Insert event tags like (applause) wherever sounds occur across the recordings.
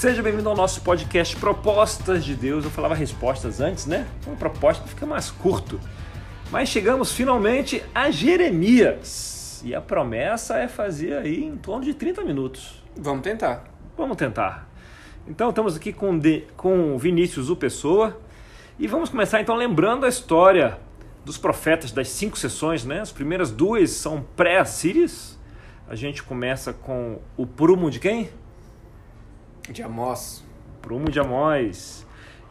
Seja bem-vindo ao nosso podcast Propostas de Deus. Eu falava respostas antes, né? Uma proposta fica mais curto. Mas chegamos finalmente a Jeremias. E a promessa é fazer aí em torno de 30 minutos. Vamos tentar. Vamos tentar. Então estamos aqui com, de, com Vinícius U Pessoa e vamos começar então lembrando a história dos profetas das cinco sessões, né? As primeiras duas são pré-assírias. A gente começa com o prumo de quem? De Amós. Prumo de Amós.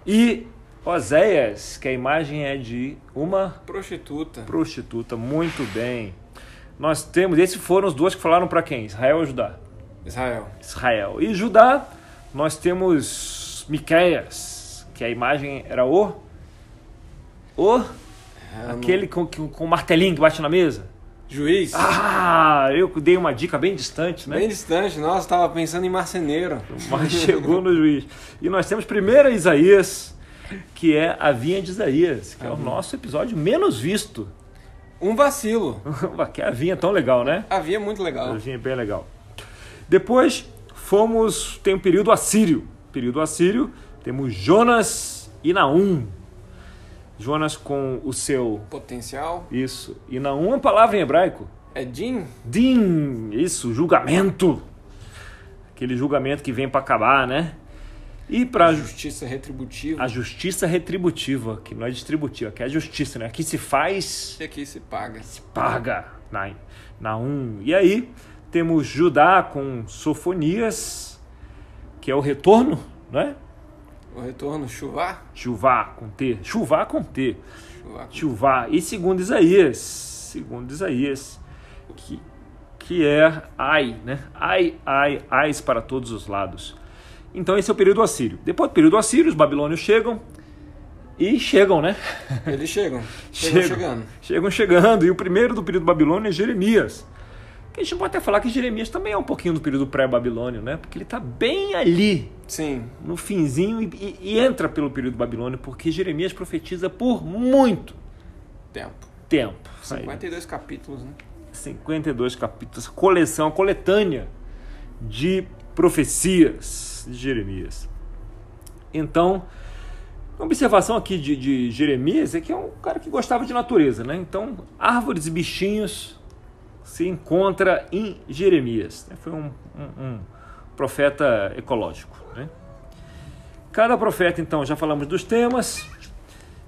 E Oséias, que a imagem é de uma Prostituta. prostituta. Muito bem. Nós temos, esses foram os dois que falaram para quem? Israel ou Judá? Israel. Israel. E Judá, nós temos Miqueias, que a imagem era o o É, aquele com, com, com o martelinho que bate na mesa. Juiz. Ah, eu dei uma dica bem distante, né? Bem distante. Nossa, estava pensando em marceneiro. Mas chegou no juiz. E nós temos primeiro Isaías, que é a vinha de Isaías, que é o nosso episódio menos visto. Um vacilo. (laughs) que é a vinha tão legal, né? Havia muito A legal. vinha é bem legal. Depois fomos, tem o período assírio. Período assírio, temos Jonas e Naum. Jonas com o seu Potencial. isso. E é uma palavra em hebraico. É Din? Din, isso, julgamento. Aquele julgamento que vem para acabar, né? E para Justiça retributiva. a justiça retributiva, que não é distributiva, que é a justiça, né? Aqui se faz, E aqui se paga. se paga na, na um. E aí temos Judá com Sofonias, que é o retorno, né? O retorno, chuvá. Chuvá com T. Chuvá com T. Chuvá. E segundo Isaías, segundo Isaías, que, que é ai, né? Ai, ai, ais para todos os lados. Então esse é o período assírio. Depois do período assírio, os babilônios chegam e chegam, né? Eles chegam. (laughs) Chegam Chegam. chegando. Chegam chegando. E o primeiro do período babilônio é Jeremias. A gente pode até falar que Jeremias também é um pouquinho do período pré-babilônio, né? Porque ele está bem ali, Sim. no finzinho, e, e- e entra pelo período babilônio, porque Jeremias profetiza por muito Tempo. tempo. 52 capítulos, né? 52 capítulos, coleção, coletânea de profecias de Jeremias. Então, a observação aqui de, de Jeremias é que é um cara que gostava de natureza, né? Então, árvores e bichinhos se encontra em Jeremias. né? Foi um, um- um profeta ecológico, né? Cada profeta, então, já falamos dos temas.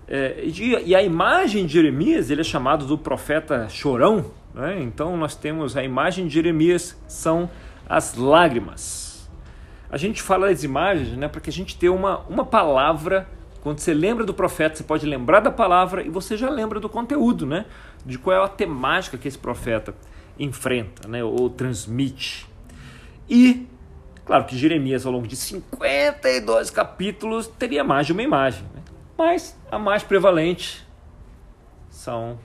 É, e, e a imagem de Jeremias, ele é chamado do profeta chorão. Né? Então, nós temos a imagem de Jeremias, são as lágrimas. A gente fala das imagens né, para que a gente tenha uma, uma palavra. Quando você lembra do profeta, você pode lembrar da palavra e você já lembra do conteúdo, né? De qual é a temática que esse profeta enfrenta, né? Ou transmite. E, claro que Jeremias, ao longo de 52 capítulos, teria mais de uma imagem. Né? Mas a mais prevalente são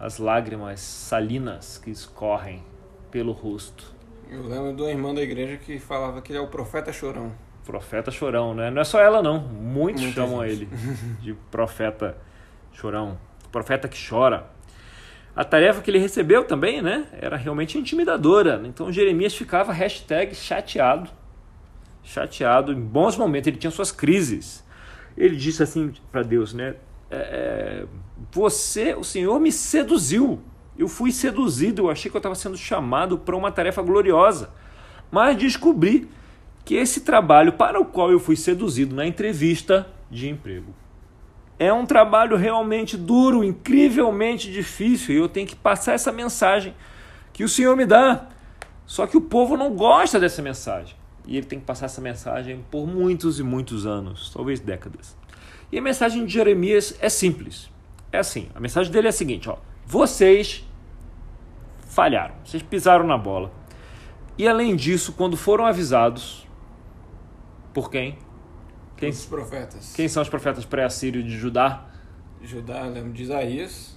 as lágrimas salinas que escorrem pelo rosto. Eu lembro de uma irmã da igreja que falava que ele é o profeta chorão. Profeta chorão, né? Não é só ela, não. Muitos Muita chamam gente. ele de profeta chorão. Profeta que chora. A tarefa que ele recebeu também, né? Era realmente intimidadora. Então Jeremias ficava chateado. Chateado. Em bons momentos ele tinha suas crises. Ele disse assim para Deus, né? É, é, você, o Senhor me seduziu. Eu fui seduzido. Eu achei que eu estava sendo chamado para uma tarefa gloriosa. Mas descobri que esse trabalho para o qual eu fui seduzido na entrevista de emprego é um trabalho realmente duro, incrivelmente difícil, e eu tenho que passar essa mensagem que o Senhor me dá. Só que o povo não gosta dessa mensagem. E ele tem que passar essa mensagem por muitos e muitos anos, talvez décadas. E a mensagem de Jeremias é simples. É assim, a mensagem dele é a seguinte, ó: vocês falharam, vocês pisaram na bola. E além disso, quando foram avisados por quem? Quem, Os profetas. quem são os profetas pré-assírios de Judá? Judá, lembro de Isaías.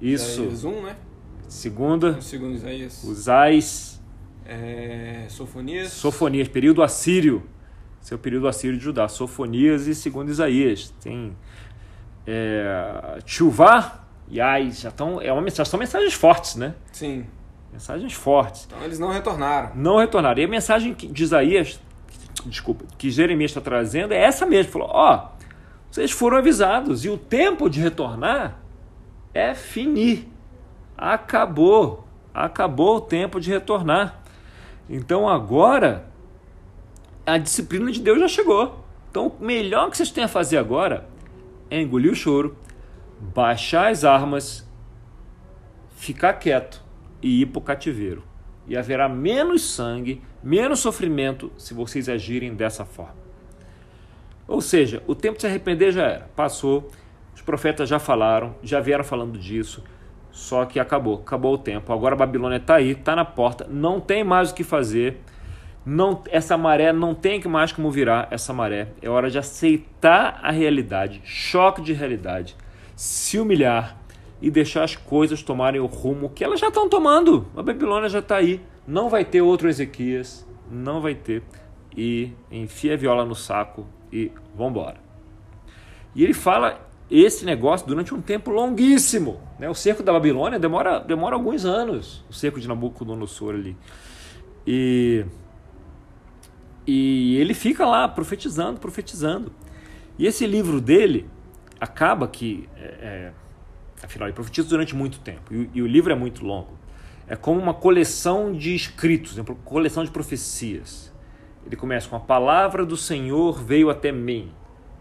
Isso. Isaías 1, né? Segunda, O segundo Isaías. Usais, É, Sofonias. Sofonias, período assírio. Esse é período assírio de Judá. Sofonias e segundo Isaías. Tem é, e Ais. Já é uma mensagem, são mensagens fortes, né? Sim. Mensagens fortes. Então eles não retornaram. Não retornaram. E a mensagem de Isaías desculpa, que Jeremias está trazendo é essa mesmo. Falou: ó, oh, vocês foram avisados e o tempo de retornar é finir. Acabou. Acabou o tempo de retornar. Então agora a disciplina de Deus já chegou. Então o melhor que vocês têm a fazer agora é engolir o choro, baixar as armas, ficar quieto e ir para o cativeiro. E haverá menos sangue, menos sofrimento se vocês agirem dessa forma. Ou seja, o tempo de se arrepender já era, passou, os profetas já falaram, já vieram falando disso, só que acabou, acabou o tempo. Agora a Babilônia está aí, está na porta, não tem mais o que fazer. Não, essa maré não tem mais como virar essa maré. É hora de aceitar a realidade, choque de realidade, se humilhar e deixar as coisas tomarem o rumo que elas já estão tomando. A Babilônia já está aí. Não vai ter outro Ezequias, não vai ter. E enfia a viola no saco e vambora. E ele fala esse negócio durante um tempo longuíssimo. Né? O cerco da Babilônia demora, demora alguns anos, o cerco de Nabucodonosor ali. E, e ele fica lá profetizando, profetizando. E esse livro dele acaba que, é, é, afinal, ele profetiza durante muito tempo, e, e, o livro é muito longo. É como uma coleção de escritos, uma coleção de profecias. Ele começa com a palavra do Senhor veio até mim.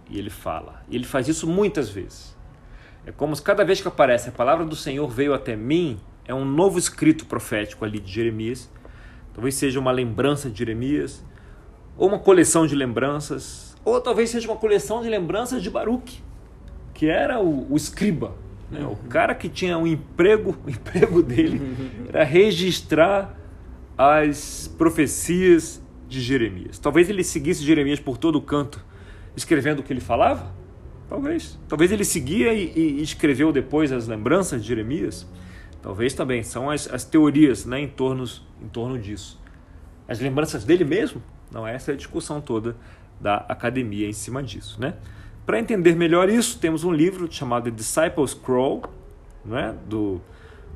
E ele fala. E ele faz isso muitas vezes. É como se cada vez que aparece a palavra do Senhor veio até mim, é um novo escrito profético ali de Jeremias. Talvez seja uma lembrança de Jeremias, ou uma coleção de lembranças, ou talvez seja uma coleção de lembranças de Baruch, que era o, o escriba, né? o cara que tinha um emprego, (laughs) o emprego dele era registrar as profecias de Jeremias. Talvez ele seguisse Jeremias por todo o canto, escrevendo o que ele falava? Talvez. Talvez ele seguia e, e escreveu depois as lembranças de Jeremias? Talvez também. São as, as teorias né, em, torno, em torno disso. As lembranças dele mesmo? Não, essa é a discussão toda da academia em cima disso. Né? Para entender melhor isso, temos um livro chamado Disciples Scroll, né, do,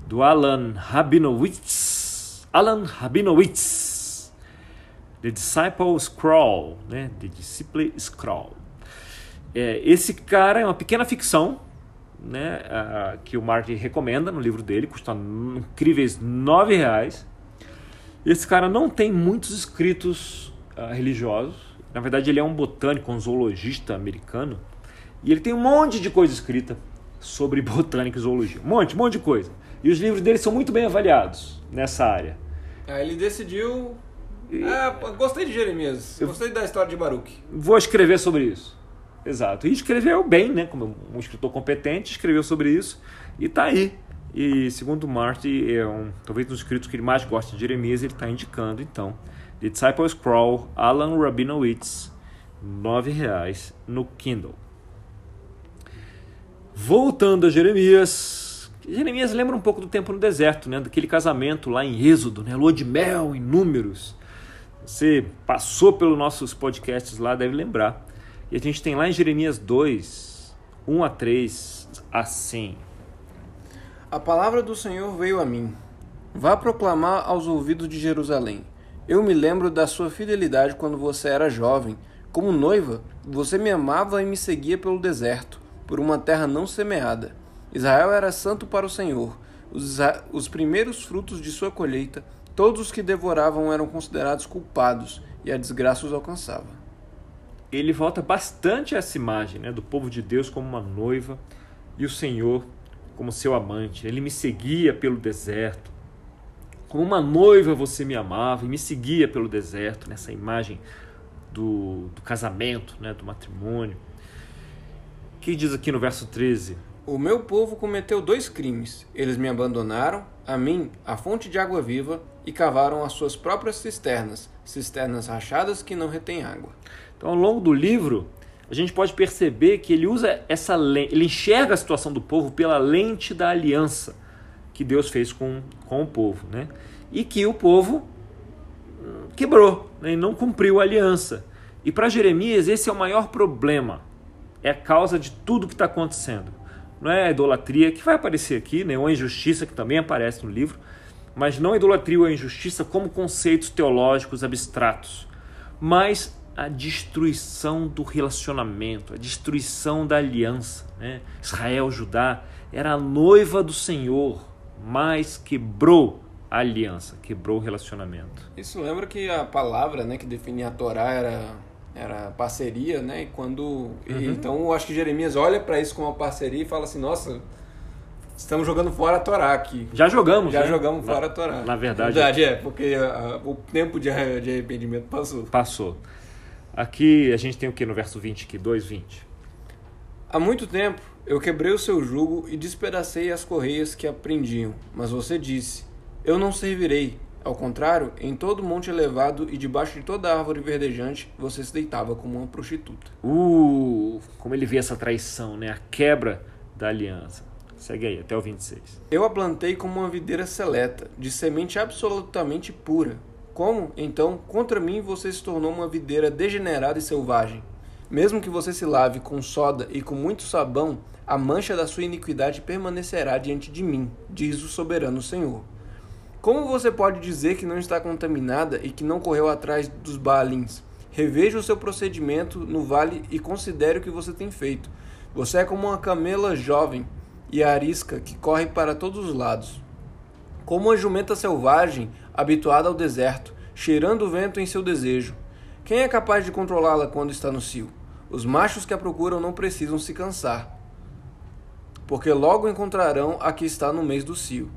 do Alan Rabinowitz. Alan Rabinowitz The Disciple Scroll, né? The Disciple Scroll. É, esse cara é uma pequena ficção, né? Que o Martin recomenda no livro dele, custa incríveis nove reais. Esse cara não tem muitos escritos uh, religiosos. Na verdade, ele é um botânico, um zoologista americano. E ele tem um monte de coisa escrita sobre (laughs) botânica e zoologia. Um monte, um monte de coisa. E os livros dele são muito bem avaliados nessa área. Aí ele decidiu é, gostei de Jeremias. Gostei da história de Baruch. Vou escrever sobre isso. Exato. E escreveu bem, né? Como um escritor competente, escreveu sobre isso e está aí. E segundo Marty, é um, talvez um dos escritos que ele mais gosta de Jeremias, ele está indicando, então, The Disciples Crawl, Alan Rabinowitz, R$ reais no Kindle. Voltando a Jeremias, Jeremias lembra um pouco do tempo no deserto, né? daquele casamento lá em Êxodo, né? lua de mel em números você passou pelos nossos podcasts lá, deve lembrar. E a gente tem lá em Jeremias 2, 1 a 3, assim. A palavra do Senhor veio a mim. Vá proclamar aos ouvidos de Jerusalém. Eu me lembro da sua fidelidade quando você era jovem. Como noiva, você me amava e me seguia pelo deserto, por uma terra não semeada. Israel era santo para o Senhor. Os, os primeiros frutos de sua colheita Todos os que devoravam eram considerados culpados e a desgraça os alcançava. Ele volta bastante a essa imagem né, do povo de Deus como uma noiva e o Senhor como seu amante. Ele me seguia pelo deserto. Como uma noiva você me amava e me seguia pelo deserto, nessa imagem do, do casamento, né, do matrimônio. O que diz aqui no verso 13? O meu povo cometeu dois crimes. Eles me abandonaram, a mim, a fonte de água viva, e cavaram as suas próprias cisternas, cisternas rachadas que não retêm água. Então, ao longo do livro, a gente pode perceber que ele usa essa ele enxerga a situação do povo pela lente da aliança que Deus fez com, com o povo, né? E que o povo hum, quebrou, né? e não cumpriu a aliança. E para Jeremias esse é o maior problema, é a causa de tudo que está acontecendo. Não é a idolatria que vai aparecer aqui, né? ou a injustiça que também aparece no livro, mas não a idolatria ou a injustiça como conceitos teológicos abstratos. mas a destruição do relacionamento, a destruição da aliança. Né? Israel, Judá, era a noiva do Senhor, mas quebrou a aliança, quebrou o relacionamento. Isso lembra que a palavra né, que definia a Torá era, era parceria, né? E quando. Uhum. E, então eu acho que Jeremias olha para isso como uma parceria e fala assim, nossa, estamos jogando fora a Torá aqui. Já jogamos, Já né? jogamos na, fora a Torá. Na verdade. verdade é, porque a, o tempo de, de arrependimento passou. Passou. Aqui a gente tem o que no verso 20 aqui? 2,20. Há muito tempo eu quebrei o seu jugo e despedacei as correias que a prendiam, mas você disse: Eu não servirei. Ao contrário, em todo monte elevado e debaixo de toda árvore verdejante, você se deitava como uma prostituta. Uh, como ele vê essa traição, né? A quebra da aliança. Segue aí, até o 26. Eu a plantei como uma videira seleta, de semente absolutamente pura. Como, então, contra mim você se tornou uma videira degenerada e selvagem? Mesmo que você se lave com soda e com muito sabão, a mancha da sua iniquidade permanecerá diante de mim, diz o soberano Senhor. Como você pode dizer que não está contaminada e que não correu atrás dos Baalins? Reveja o seu procedimento no vale e considere o que você tem feito. Você é como uma camela jovem e arisca que corre para todos os lados. Como uma jumenta selvagem habituada ao deserto, cheirando o vento em seu desejo. Quem é capaz de controlá-la quando está no cio? Os machos que a procuram não precisam se cansar, porque logo encontrarão a que está no mês do cio.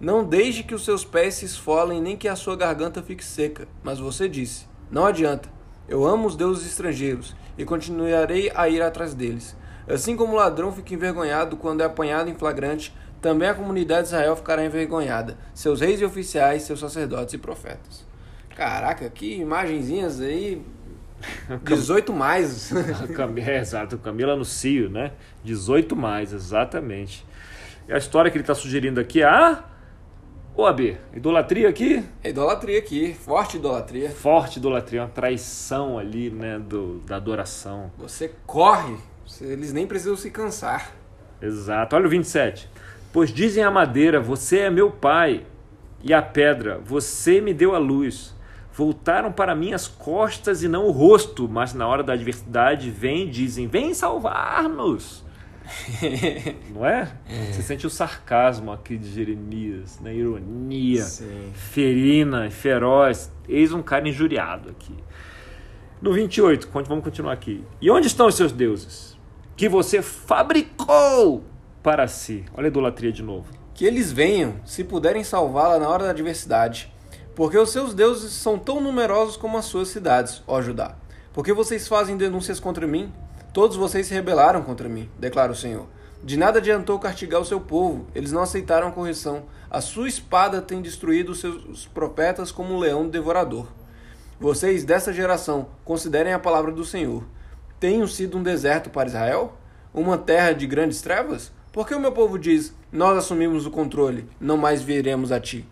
Não deixe que os seus pés se esfolem, nem que a sua garganta fique seca. Mas você disse: Não adianta. Eu amo os deuses estrangeiros e continuarei a ir atrás deles. Assim como o ladrão fica envergonhado quando é apanhado em flagrante, também a comunidade de Israel ficará envergonhada, seus reis e oficiais, seus sacerdotes e profetas. Caraca, que imagenzinhas aí. (laughs) 18 mais. é, exato, Camila no cio, né? 18 mais, exatamente. E a história que ele está sugerindo aqui é a Ô, AB, idolatria aqui? Idolatria aqui, forte idolatria. Forte idolatria, uma traição ali, né, do, da adoração. Você corre, eles nem precisam se cansar. Exato. Olha o 27. Pois dizem a madeira, você é meu pai, e a pedra, você me deu a luz. Voltaram para mim as costas e não o rosto, mas na hora da adversidade vêm e dizem: Vem salvar-nos. (laughs) Não é? Você sente o sarcasmo aqui de Jeremias, né? ironia, Sim. ferina, feroz. Eis um cara injuriado aqui. No 28, vamos continuar aqui. E onde estão os seus deuses? Que você fabricou para si. Olha a idolatria de novo. Que eles venham, se puderem salvá-la na hora da adversidade. Porque os seus deuses são tão numerosos como as suas cidades, ó Judá. Porque vocês fazem denúncias contra mim? Todos vocês se rebelaram contra mim, declara o Senhor. De nada adiantou castigar o seu povo, eles não aceitaram a correção. A sua espada tem destruído os seus profetas como um leão devorador. Vocês, dessa geração, considerem a palavra do Senhor. Tenho sido um deserto para Israel? Uma terra de grandes trevas? Porque o meu povo diz: Nós assumimos o controle, não mais viremos a ti.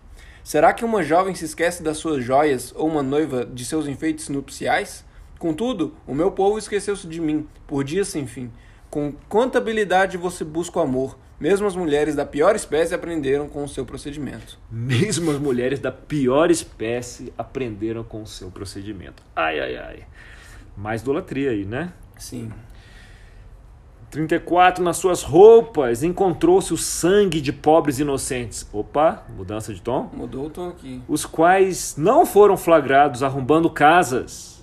Será que uma jovem se esquece das suas joias ou uma noiva de seus enfeites nupciais? Contudo, o meu povo esqueceu-se de mim, por dias sem fim. Com quanta habilidade você busca o amor, mesmo as mulheres da pior espécie aprenderam com o seu procedimento. Mesmo as mulheres da pior espécie aprenderam com o seu procedimento. Ai, ai, ai. Mais idolatria aí, né? Sim. 34. Nas suas roupas encontrou-se o sangue de pobres inocentes. Opa, mudança de tom. Mudou o tom aqui. Os quais não foram flagrados arrombando casas.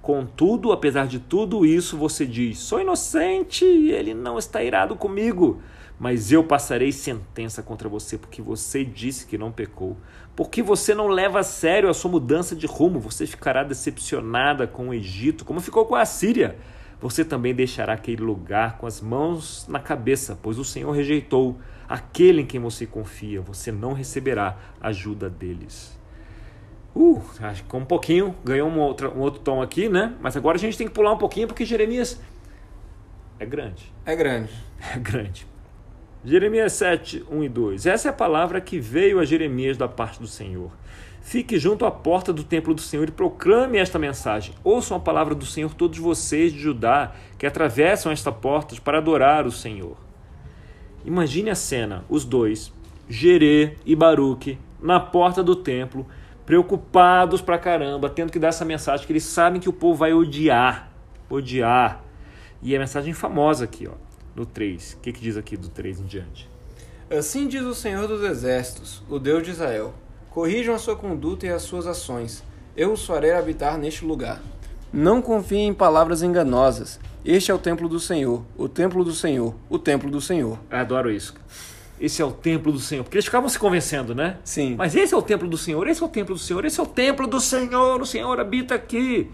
Contudo, apesar de tudo isso, você diz: Sou inocente, ele não está irado comigo. Mas eu passarei sentença contra você, porque você disse que não pecou. Porque você não leva a sério a sua mudança de rumo, você ficará decepcionada com o Egito, como ficou com a Síria. Você também deixará aquele lugar com as mãos na cabeça, pois o Senhor rejeitou aquele em quem você confia. Você não receberá ajuda deles. Uh, acho que um pouquinho, ganhou um outro, um outro tom aqui, né? Mas agora a gente tem que pular um pouquinho porque Jeremias é grande. É grande. (laughs) É grande. Jeremias 7, 1 e 2. Essa é a palavra que veio a Jeremias da parte do Senhor. Fique junto à porta do templo do Senhor e proclame esta mensagem. Ouçam a palavra do Senhor, todos vocês de Judá que atravessam esta porta para adorar o Senhor. Imagine a cena: os dois, Jerê e Baruque, na porta do templo, preocupados pra caramba, tendo que dar essa mensagem que eles sabem que o povo vai odiar, odiar. E a mensagem famosa aqui, ó, no 3. O que, que diz aqui do 3 em diante? Assim diz o Senhor dos Exércitos, o Deus de Israel: Corrijam a sua conduta e as suas ações. Eu os farei habitar neste lugar. Não confiem em palavras enganosas. Este é o templo do Senhor, o templo do Senhor, o templo do Senhor. Eu adoro isso. Esse é o templo do Senhor. Porque eles ficavam se convencendo, né? Sim. Mas esse é o templo do Senhor, esse é o templo do Senhor, esse é o templo do Senhor, o Senhor habita aqui.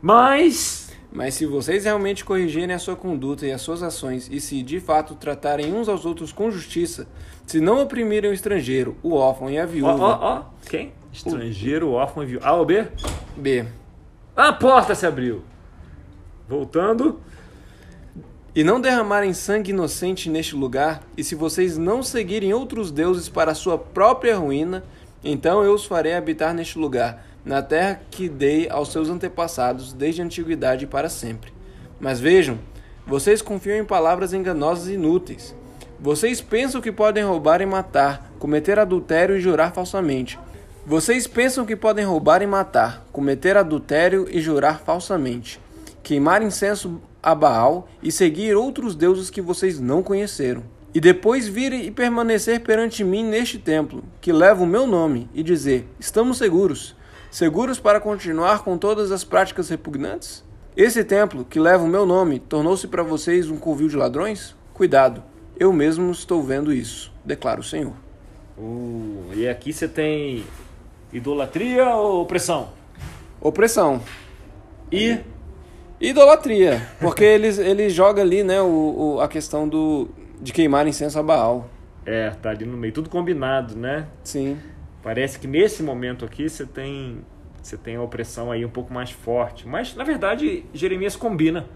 Mas Mas se vocês realmente corrigirem a sua conduta e as suas ações, e se de fato tratarem uns aos outros com justiça, se não oprimirem o estrangeiro, o órfão e a Ó, viúva. ó, ó. Quem? Estrangeiro, órfão e viúva. A ou B? B. A porta se abriu. Voltando. E não derramarem sangue inocente neste lugar, e se vocês não seguirem outros deuses para a sua própria ruína, então eu os farei habitar neste lugar, na terra que dei aos seus antepassados desde a antiguidade e para sempre. Mas vejam, vocês confiam em palavras enganosas e inúteis. Vocês pensam que podem roubar e matar, cometer adultério e jurar falsamente. Vocês pensam que podem roubar e matar, cometer adultério e jurar falsamente, queimar incenso a Baal e seguir outros deuses que vocês não conheceram. E depois vir e permanecer perante mim neste templo, que leva o meu nome, e dizer: Estamos seguros. Seguros para continuar com todas as práticas repugnantes? Esse templo, que leva o meu nome, tornou-se para vocês um covil de ladrões? Cuidado, eu mesmo estou vendo isso, declara o Senhor. Uh, e aqui você tem idolatria ou opressão? Opressão. E Idolatria, porque eles, ele joga ali, né, o, o- a questão do, de queimar incenso a Baal. é, tá ali no meio, tudo combinado, né? Sim, Parece que nesse momento aqui você tem você tem a opressão aí um pouco mais forte, mas na verdade Jeremias combina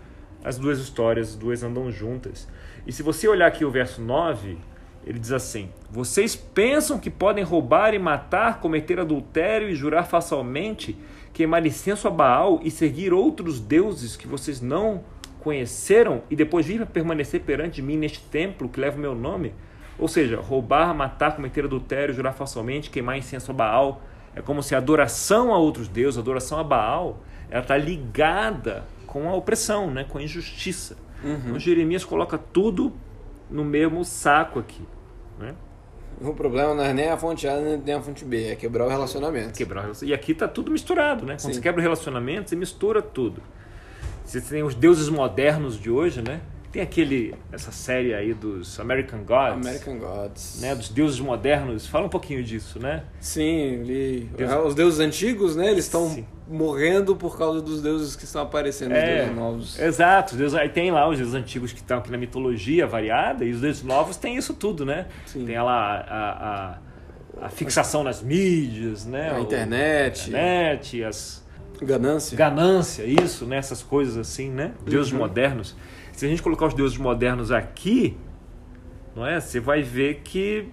as duas histórias, as duas andam juntas. E se você olhar aqui o verso 9, ele diz assim: Vocês pensam que podem roubar e matar, cometer adultério e jurar falsamente, queimar incenso a Baal e seguir outros deuses que vocês não conheceram e depois vir permanecer perante mim neste templo que leva o meu nome? Ou seja, roubar, matar, cometer adultério, jurar falsamente, queimar incenso a Baal. É como se a adoração a outros deuses, a adoração a Baal, ela está ligada com a opressão, né? com a injustiça. Então Jeremias coloca tudo no mesmo saco aqui. Né? o problema não é nem a fonte A nem a fonte B, é quebrar o relacionamento. Quebrar E aqui está tudo misturado, né? Quando Sim. você quebra o relacionamento, você mistura tudo. Você tem os deuses modernos de hoje, né? Tem aquele, essa série aí dos American Gods, American Gods. né? Dos deuses modernos. Fala um pouquinho disso, né? Sim, ele, Deus- os deuses antigos, né, eles estão morrendo por causa dos deuses que estão aparecendo, os É, deuses novos. exato. Os deuses, aí tem lá os deuses antigos que estão aqui na mitologia variada e os deuses novos têm isso tudo, né? Sim. Tem lá a, a, a fixação nas mídias, né? A internet. internet, as Ganância. ganância, isso, né? Essas coisas assim, né? Deuses Uhum. modernos. Se a gente colocar os deuses modernos aqui, não é? Você vai ver que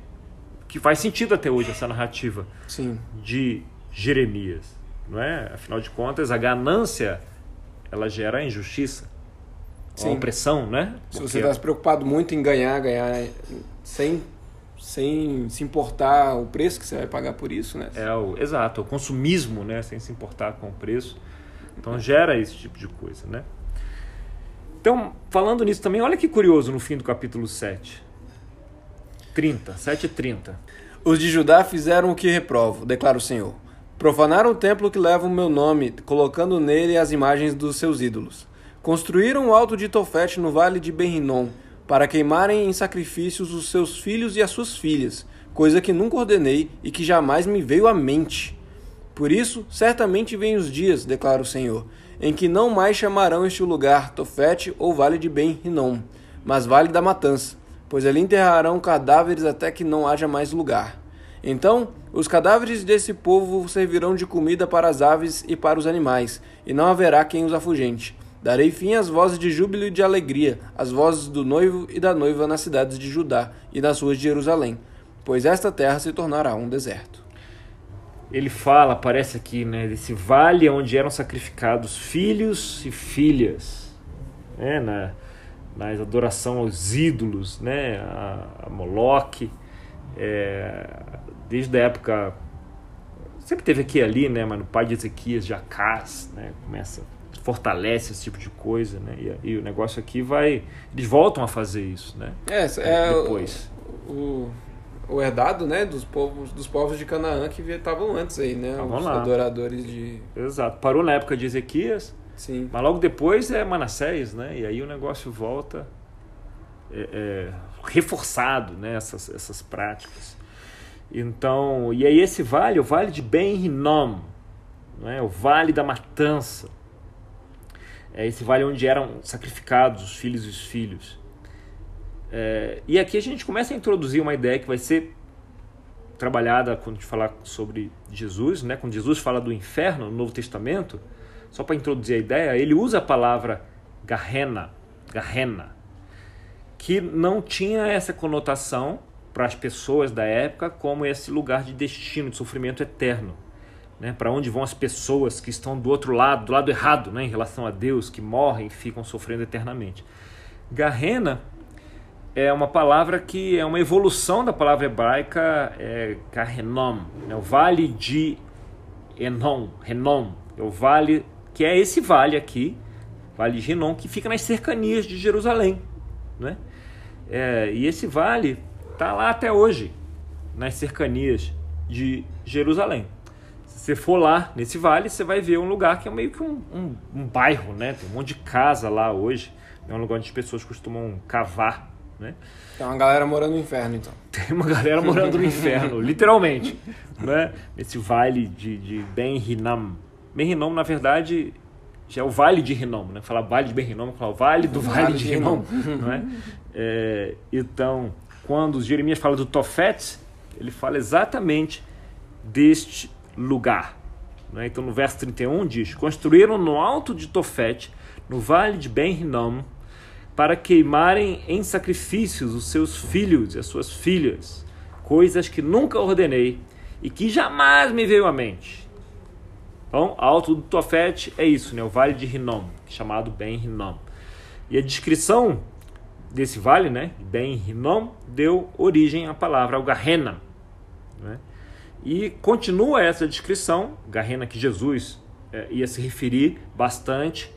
que faz sentido até hoje essa narrativa Sim. de Jeremias, não é? Afinal de contas, a ganância ela gera a injustiça, a opressão, né? Se você está se preocupado muito em ganhar, ganhar sem, sem se importar o preço que você vai pagar por isso, né? É o exato, o consumismo, né, sem se importar com o preço. Então gera esse tipo de coisa, né? Então, falando nisso também, olha que curioso no fim do capítulo 7. 30, 7 e 30. Os de Judá fizeram o que reprovo, declara o Senhor. Profanaram o templo que leva o meu nome, colocando nele as imagens dos seus ídolos. Construíram o alto de Tofete no vale de Ben-Rinom, para queimarem em sacrifícios os seus filhos e as suas filhas, coisa que nunca ordenei e que jamais me veio à mente. Por isso, certamente vêm os dias, declara o Senhor, em que não mais chamarão este lugar Tofete ou Vale de Ben-Rinom, mas Vale da Matança, pois ali enterrarão cadáveres até que não haja mais lugar. Então, os cadáveres desse povo servirão de comida para as aves e para os animais, e não haverá quem os afugente. Darei fim às vozes de júbilo e de alegria, às vozes do noivo e da noiva nas cidades de Judá e nas ruas de Jerusalém, pois esta terra se tornará um deserto. Ele fala, aparece aqui, né, desse vale onde eram sacrificados filhos e filhas, né, na, na adoração aos ídolos, né, a, a Moloque, é, desde a época sempre teve aqui e ali, né? Mas no pai de Ezequias, de Acás, né? Começa, fortalece esse tipo de coisa, né? E, e o negócio aqui vai, eles voltam a fazer isso, né? É, é depois. O, o, o herdado, né? Dos povos, dos povos de Canaã que estavam antes aí, né? Estavam Os lá. adoradores de. Exato. Parou na época de Ezequias, Sim. mas logo depois é Manassés, né? E aí o negócio volta é, é, reforçado, né? Essas, essas práticas. Então, e aí esse vale, o vale de Ben Hinnom, né? o vale da matança. É esse vale onde eram sacrificados os filhos e os filhos. É, e aqui a gente começa a introduzir uma ideia que vai ser trabalhada quando a gente falar sobre Jesus, né? quando Jesus fala do inferno no Novo Testamento, só para introduzir a ideia, ele usa a palavra Garrena, Garrena, que não tinha essa conotação para as pessoas da época como esse lugar de destino, de sofrimento eterno. Né? Para onde vão as pessoas que estão do outro lado, do lado errado, né? em relação a Deus, que morrem e ficam sofrendo eternamente. Garrena é uma palavra que é uma evolução da palavra hebraica é, Garrenom, né? o vale de Enom, Renom, é o vale que é esse vale aqui, vale de Renom, que fica nas cercanias de Jerusalém. Né? É, e esse vale está lá até hoje, nas cercanias de Jerusalém. Se você for lá nesse vale, você vai ver um lugar que é meio que um, um, um bairro, né? Tem um monte de casa lá hoje. É um lugar onde as pessoas costumam cavar, né? Tem uma galera morando no inferno, então. (laughs) Tem uma galera morando no inferno, (laughs) literalmente, né? Nesse vale de, de Ben Hinnom. Ben Hinnom, na verdade, já é o Vale de Hinnom, né? Falar Vale de Ben Hinnom, falar o Vale do Vale, Vale de de Hinnom, não (laughs) é? Então, quando Jeremias fala do Tofete, ele fala exatamente deste lugar. né? Então, no verso 31 diz: Construíram no alto de Tofete, no vale de Ben Hinnom, para queimarem em sacrifícios os seus filhos e as suas filhas, coisas que nunca ordenei e que jamais me veio à mente. Então, alto do Tofete é isso, né? o vale de Hinnom, chamado Ben Hinnom. E a descrição desse vale, né, Ben Hinnom, deu origem à palavra ao Garrena. Né? E continua essa descrição, Garrena que Jesus eh, ia se referir bastante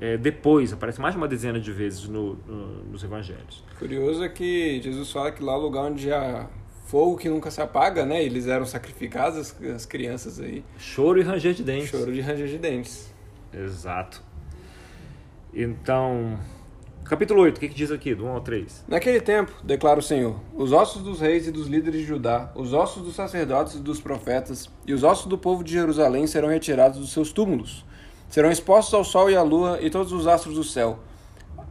eh, depois, aparece mais de uma dezena de vezes no- no- nos evangelhos. Curioso é que Jesus fala que lá é o lugar onde há fogo que nunca se apaga, né? Eles eram sacrificados, as, as crianças aí. Choro e ranger de dentes. Choro de ranger de dentes. Exato. Então, capítulo 8, o que, que diz aqui, do 1 ao 3? Naquele tempo, declara o Senhor, os ossos dos reis e dos líderes de Judá, os ossos dos sacerdotes e dos profetas, e os ossos do povo de Jerusalém serão retirados dos seus túmulos. Serão expostos ao sol e à lua e todos os astros do céu,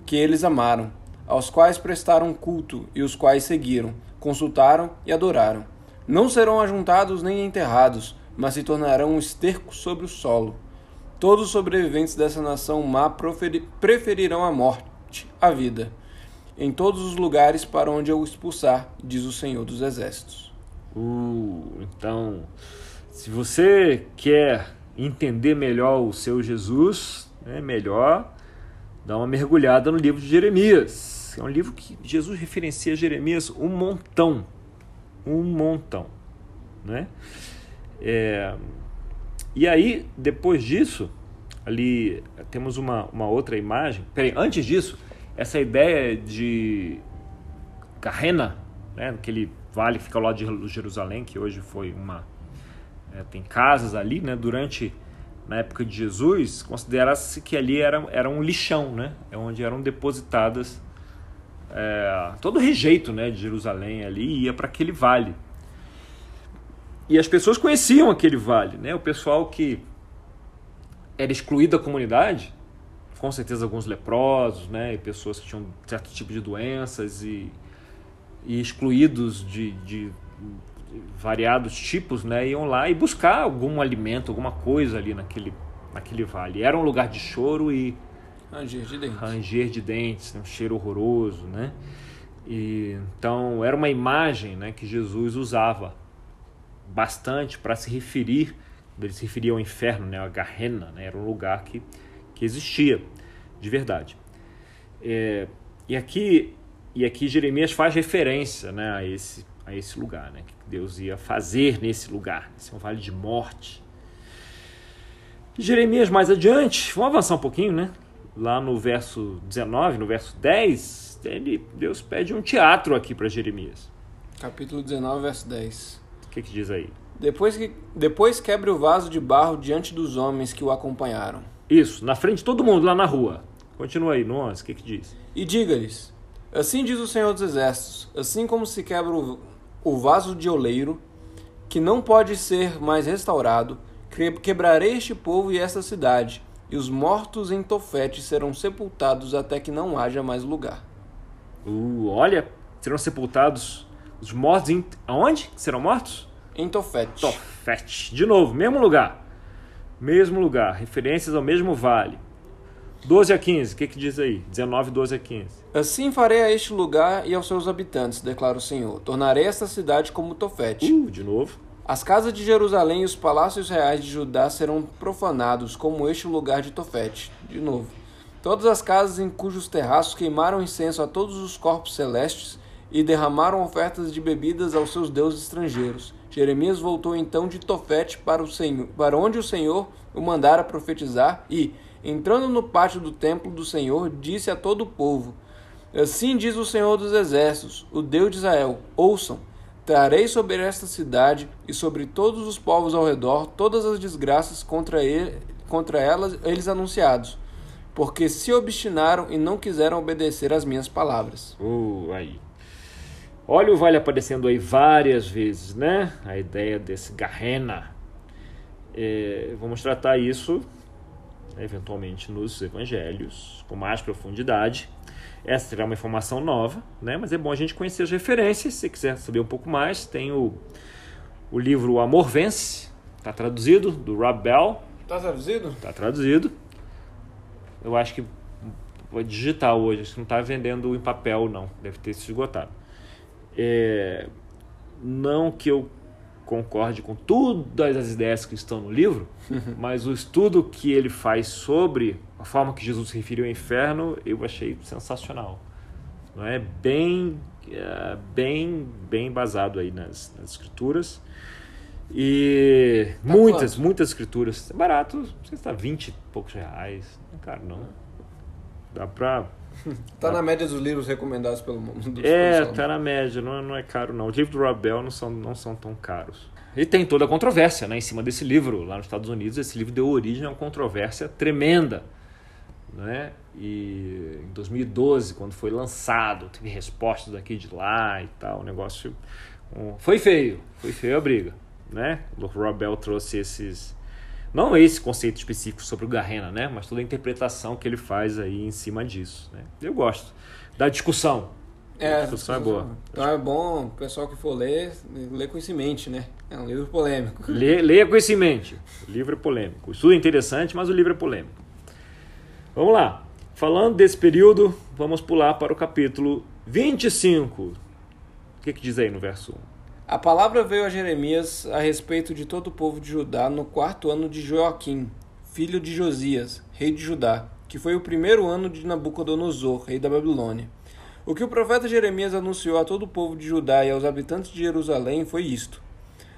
que eles amaram, aos quais prestaram culto e os quais seguiram, consultaram e adoraram. Não serão ajuntados nem enterrados, mas se tornarão um esterco sobre o solo. Todos os sobreviventes dessa nação má preferirão a morte à vida, em todos os lugares para onde eu expulsar, diz o Senhor dos Exércitos. Uh, então, se você quer entender melhor o seu Jesus, é melhor dar uma mergulhada no livro de Jeremias. É um livro que Jesus referencia a Jeremias um montão. Um montão. Né? É, e aí, depois disso, ali temos uma, uma outra imagem. Peraí, antes disso, essa ideia de Carrena, né, aquele vale que fica lá de Jerusalém, que hoje foi uma. É, tem casas ali, né? Durante. Na época de Jesus, considera-se que ali era, era um lixão, né? É onde eram depositadas é, todo o rejeito né, de Jerusalém ali ia para aquele vale. E as pessoas conheciam aquele vale, né? O pessoal que era excluído da comunidade, com certeza alguns leprosos, né? E pessoas que tinham certo tipo de doenças e, e excluídos de, de variados tipos, né? Iam lá e buscar algum alimento, alguma coisa ali naquele, naquele vale. Era um lugar de choro e Ranger de dentes. ranger de dentes, né? um cheiro horroroso, né? E, então era uma imagem, né, que Jesus usava bastante para se referir, ele se referia ao inferno, né, a Garrena, né, era um lugar que, que existia de verdade. É, e aqui e aqui Jeremias faz referência, né, a esse a esse lugar, né? que Deus ia fazer nesse lugar. Esse é um vale de morte. Jeremias mais adiante, vamos avançar um pouquinho, né? Lá no verso 19, no verso 10, ele, Deus pede um teatro aqui para Jeremias. Capítulo 19, verso 10. O que, que diz aí? Depois, que, depois quebre o vaso de barro diante dos homens que o acompanharam. Isso, na frente de todo mundo lá na rua. Continua aí, no 11, o que, que diz? E diga-lhes: Assim diz o Senhor dos Exércitos: assim como se quebra o, o vaso de oleiro, que não pode ser mais restaurado, quebrarei este povo e esta cidade, e os mortos em Tofete serão sepultados até que não haja mais lugar. Uh, olha, serão sepultados os mortos em. Aonde serão mortos? Em Tofete. Tofete. De novo, mesmo lugar. Mesmo lugar. Referências ao mesmo vale. 12 a 15, o que, que diz aí? 19, 12 a 15. Assim farei a este lugar e aos seus habitantes, declara o Senhor. Tornarei esta cidade como Tofete. Uh, de novo. As casas de Jerusalém e os palácios reais de Judá serão profanados, como este lugar de Tofete. De novo. Todas as casas em cujos terraços queimaram incenso a todos os corpos celestes e derramaram ofertas de bebidas aos seus deuses estrangeiros. Jeremias voltou então de Tofete para, o Senhor, para onde o Senhor o mandara profetizar e, entrando no pátio do templo do Senhor, disse a todo o povo: Assim diz o Senhor dos Exércitos, o Deus de Israel: Ouçam, trarei sobre esta cidade e sobre todos os povos ao redor todas as desgraças contra, ele, contra elas, eles anunciados, porque se obstinaram e não quiseram obedecer às minhas palavras. Uh, aí. Olha o vale aparecendo aí várias vezes, né? A ideia desse Garrena. É, vamos tratar isso eventualmente nos evangelhos com mais profundidade. Essa será uma informação nova, né? mas é bom a gente conhecer as referências. Se quiser saber um pouco mais, tem o, o livro O Amor Vence, está traduzido, do Rob Bell. Está traduzido? Está traduzido. Eu acho que foi digital hoje, acho que não está vendendo em papel, não. Deve ter se esgotado. É, não que eu concorde com todas as ideias que estão no livro, (laughs) mas o estudo que ele faz sobre a forma que Jesus se referiu ao inferno, eu achei sensacional. Não é bem, é, bem, bem basado aí nas, nas escrituras. E tá muitas, quanto? muitas escrituras. É barato, não sei se está 20 e poucos reais. Não é caro, não. Dá pra Tá na média dos livros recomendados pelo mundo. É, tá na média, não é, não é caro não. Os livros do Rob Bell não são, não são tão caros. E tem toda a controvérsia né, em cima desse livro. Lá nos Estados Unidos, esse livro deu origem a uma controvérsia tremenda. Né? E em 2012, quando foi lançado, teve respostas daqui de lá e tal. O negócio foi feio, foi feio a briga. Né? O Rob Bell trouxe esses não esse conceito específico sobre o Garrena, né? Mas toda a interpretação que ele faz aí em cima disso. Né? Eu gosto da discussão. É, a discussão é boa. Então é bom o pessoal que for ler, ler com isso em mente, né? É um livro polêmico. (laughs) Lê, leia com isso em mente. O livro é polêmico. O estudo é interessante, mas o livro é polêmico. Vamos lá. Falando desse período, vamos pular para o capítulo 25. O que, que diz aí no verso 1? A palavra veio a Jeremias a respeito de todo o povo de Judá no quarto ano de Joaquim, filho de Josias, rei de Judá, que foi o primeiro ano de Nabucodonosor, rei da Babilônia. O que o profeta Jeremias anunciou a todo o povo de Judá e aos habitantes de Jerusalém foi isto: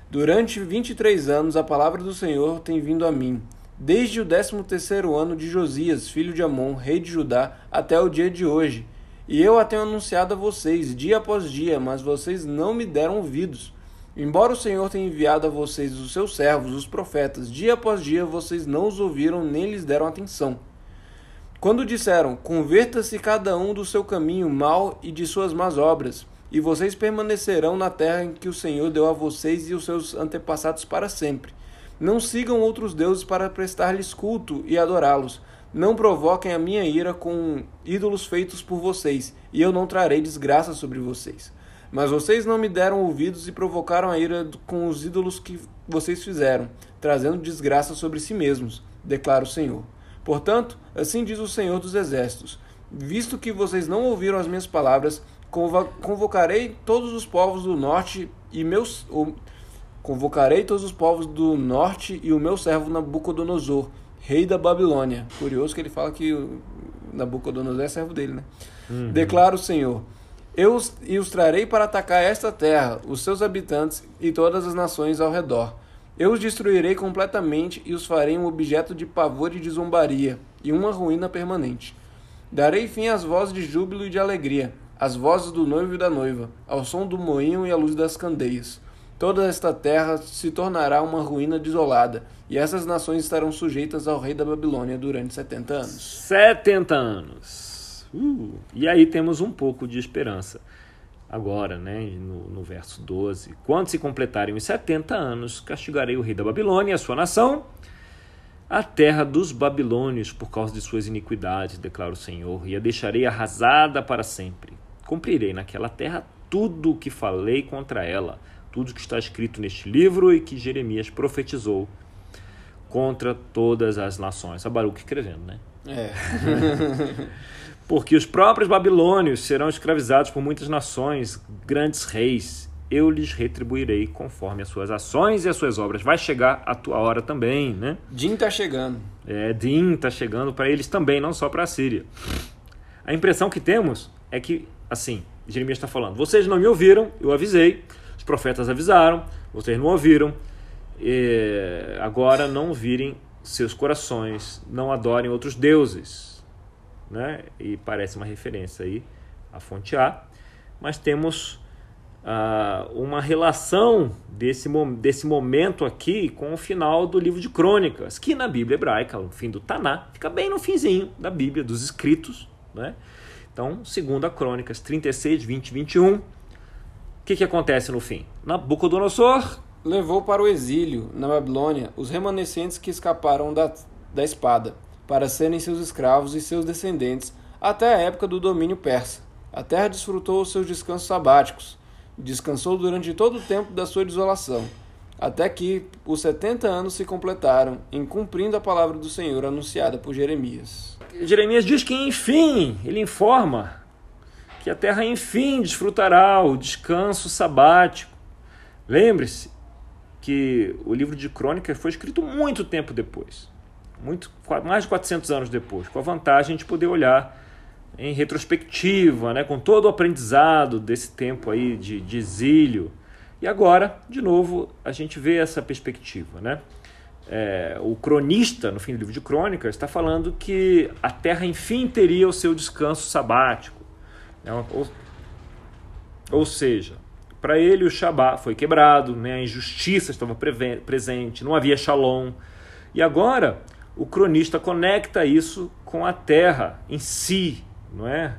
Durante vinte e três anos a palavra do Senhor tem vindo a mim, desde o décimo terceiro ano de Josias, filho de Amon, rei de Judá, até o dia de hoje e eu a tenho anunciado a vocês, dia após dia, mas vocês não me deram ouvidos. Embora o Senhor tenha enviado a vocês os seus servos, os profetas, dia após dia, vocês não os ouviram nem lhes deram atenção. Quando disseram: Converta-se cada um do seu caminho mal e de suas más obras, e vocês permanecerão na terra em que o Senhor deu a vocês e os seus antepassados para sempre. Não sigam outros deuses para prestar-lhes culto e adorá-los não provoquem a minha ira com ídolos feitos por vocês, e eu não trarei desgraça sobre vocês. Mas vocês não me deram ouvidos e provocaram a ira com os ídolos que vocês fizeram, trazendo desgraça sobre si mesmos, declara o Senhor. Portanto, assim diz o Senhor dos Exércitos: Visto que vocês não ouviram as minhas palavras, convocarei todos os povos do norte e meus. Convocarei todos os povos do norte e o meu servo Nabucodonosor, rei da Babilônia. Curioso que ele fala que Nabucodonosor é servo dele, né? Uhum. Declara o Senhor: Eu os, trarei para atacar esta terra, os seus habitantes e todas as nações ao redor. Eu os destruirei completamente e os farei um objeto de pavor e de zombaria, e uma ruína permanente. Darei fim às vozes de júbilo e de alegria, às vozes do noivo e da noiva, ao som do moinho e à luz das candeias. Toda esta terra se tornará uma ruína desolada, e essas nações estarão sujeitas ao rei da Babilônia durante 70 anos. 70 anos. Uh, e aí temos um pouco de esperança. Agora, né, no, no verso 12: Quando se completarem os 70 anos, castigarei o rei da Babilônia e a sua nação, a terra dos babilônios, por causa de suas iniquidades, declara o Senhor, e a deixarei arrasada para sempre. Cumprirei naquela terra tudo o que falei contra ela, tudo que está escrito neste livro e que Jeremias profetizou contra todas as nações. A Baruch escrevendo, né? É. (laughs) Porque os próprios babilônios serão escravizados por muitas nações, grandes reis. Eu lhes retribuirei conforme as suas ações e as suas obras. Vai chegar a tua hora também, né? Din está chegando. É, Din está chegando para eles também, não só para a Síria. A impressão que temos é que, assim, Jeremias está falando: vocês não me ouviram, eu avisei, os profetas avisaram, vocês não ouviram, e agora não virem seus corações, não adorem outros deuses. Né? E parece uma referência aí à fonte A, mas temos ah, uma relação desse, desse momento aqui com o final do livro de Crônicas, que na Bíblia hebraica, o fim do Taná, fica bem no finzinho da Bíblia, dos escritos. Né? Então, segundo a Crônicas 36, 20 e 21, o que, que acontece no fim? Nabucodonosor levou para o exílio, na Babilônia, os remanescentes que escaparam da, da espada, para serem seus escravos e seus descendentes até a época do domínio persa. A terra desfrutou os seus descansos sabáticos, descansou durante todo o tempo da sua desolação, até que os setenta anos se completaram, em cumprindo a palavra do Senhor anunciada por Jeremias. Jeremias diz que, enfim, ele informa que a terra, enfim, desfrutará o descanso sabático. Lembre-se, que o livro de Crônicas foi escrito muito tempo depois, muito mais de 400 anos depois, com a vantagem de poder olhar em retrospectiva, né, com todo o aprendizado desse tempo aí de, de exílio. E agora, de novo, a gente vê essa perspectiva, né? É, o cronista, no fim do livro de Crônicas, está falando que a Terra, enfim, teria o seu descanso sabático. Né? Ou, ou seja, para ele, o Shabá foi quebrado, né? a injustiça estava presente, não havia shalom. E agora, o cronista conecta isso com a terra em si, não é?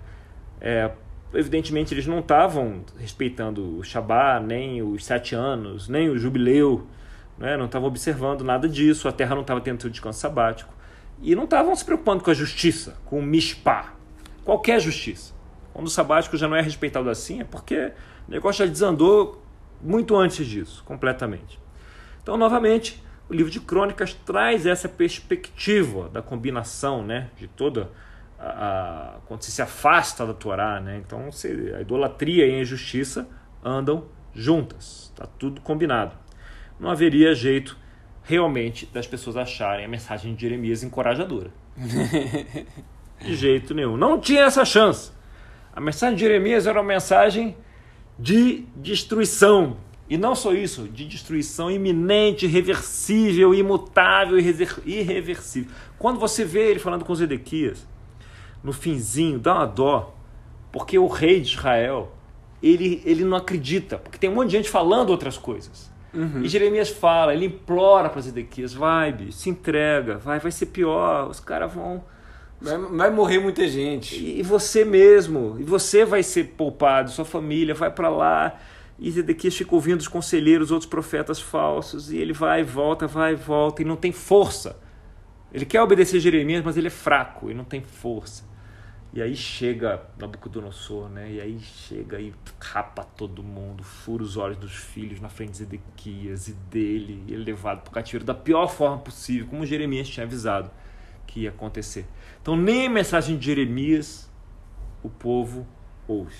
é evidentemente, eles não estavam respeitando o Shabá, nem os sete anos, nem o jubileu, não, é? não estavam observando nada disso, a terra não estava tendo seu descanso sabático. E não estavam se preocupando com a justiça, com o mishpah, qualquer justiça. Quando o sabático já não é respeitado assim, é porque o negócio já desandou muito antes disso, completamente. Então, novamente, o livro de Crônicas traz essa perspectiva da combinação, né, de toda a, a quando você se afasta da Torá, né? Então, você, a idolatria e a injustiça andam juntas, está tudo combinado. Não haveria jeito realmente das pessoas acharem a mensagem de Jeremias encorajadora. (laughs) de jeito nenhum. Não tinha essa chance. A mensagem de Jeremias era uma mensagem de destruição. E não só isso, de destruição iminente, irreversível, imutável, irreversível. Quando você vê ele falando com Zedequias, no finzinho, dá uma dó, porque o rei de Israel, ele, ele não acredita, porque tem um monte de gente falando outras coisas. Uhum. E Jeremias fala, ele implora para Zedequias, vai, bicho, se entrega, vai, vai ser pior, os caras vão Vai, vai, morrer muita gente. E, e você mesmo, e você vai ser poupado, sua família vai para lá. E Zedequias fica ouvindo os conselheiros, outros profetas falsos, e ele vai e volta, vai e volta, e não tem força. Ele quer obedecer Jeremias, mas ele é fraco e não tem força. E aí chega Nabucodonosor, né? E aí chega e rapa todo mundo, fura os olhos dos filhos na frente de Zedequias e dele, e ele é levado para o cativeiro da pior forma possível, como Jeremias tinha avisado que ia acontecer. Então, nem a mensagem de Jeremias o povo ouve.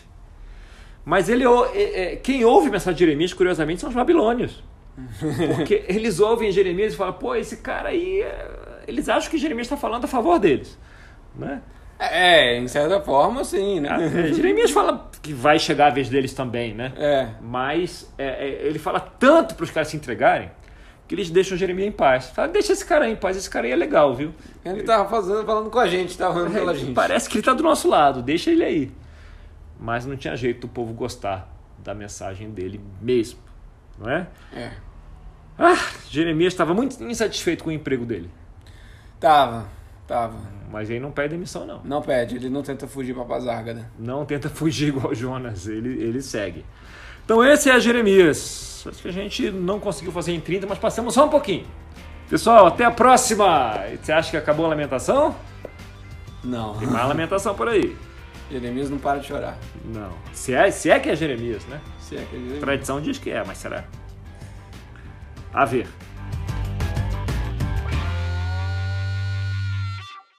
Mas ele, é, é, quem ouve a mensagem de Jeremias, curiosamente, são os babilônios. (laughs) Porque eles ouvem Jeremias e falam, pô, esse cara aí. É, eles acham que Jeremias está falando a favor deles. Né? É, em certa forma, sim, né? Ah, Jeremias fala, que vai chegar a vez deles também, né? É. Mas é, é, ele fala tanto para os caras se entregarem que eles deixam Jeremias em paz. Fala, deixa esse cara aí em paz, esse cara aí é legal, viu? Ele tava fazendo, falando com a gente, tava falando pela gente. Parece que ele tá do nosso lado, deixa ele aí. Mas não tinha jeito do povo gostar da mensagem dele mesmo, não é? É. Ah, Jeremias estava muito insatisfeito com o emprego dele. Tava, tava. Mas ele não pede demissão, não. Não pede, ele não tenta fugir pra Pazárgada. Não tenta fugir igual Jonas, ele, ele segue. Então esse é Jeremias. Acho que a gente não conseguiu fazer em 30, mas passamos só um pouquinho. Pessoal, até a próxima! Você acha que acabou a lamentação? Não. Tem mais lamentação por aí. Jeremias não para de chorar. Não. Se é, se é que é Jeremias, né? Se é que ele... A tradição diz que é, mas será? A ver.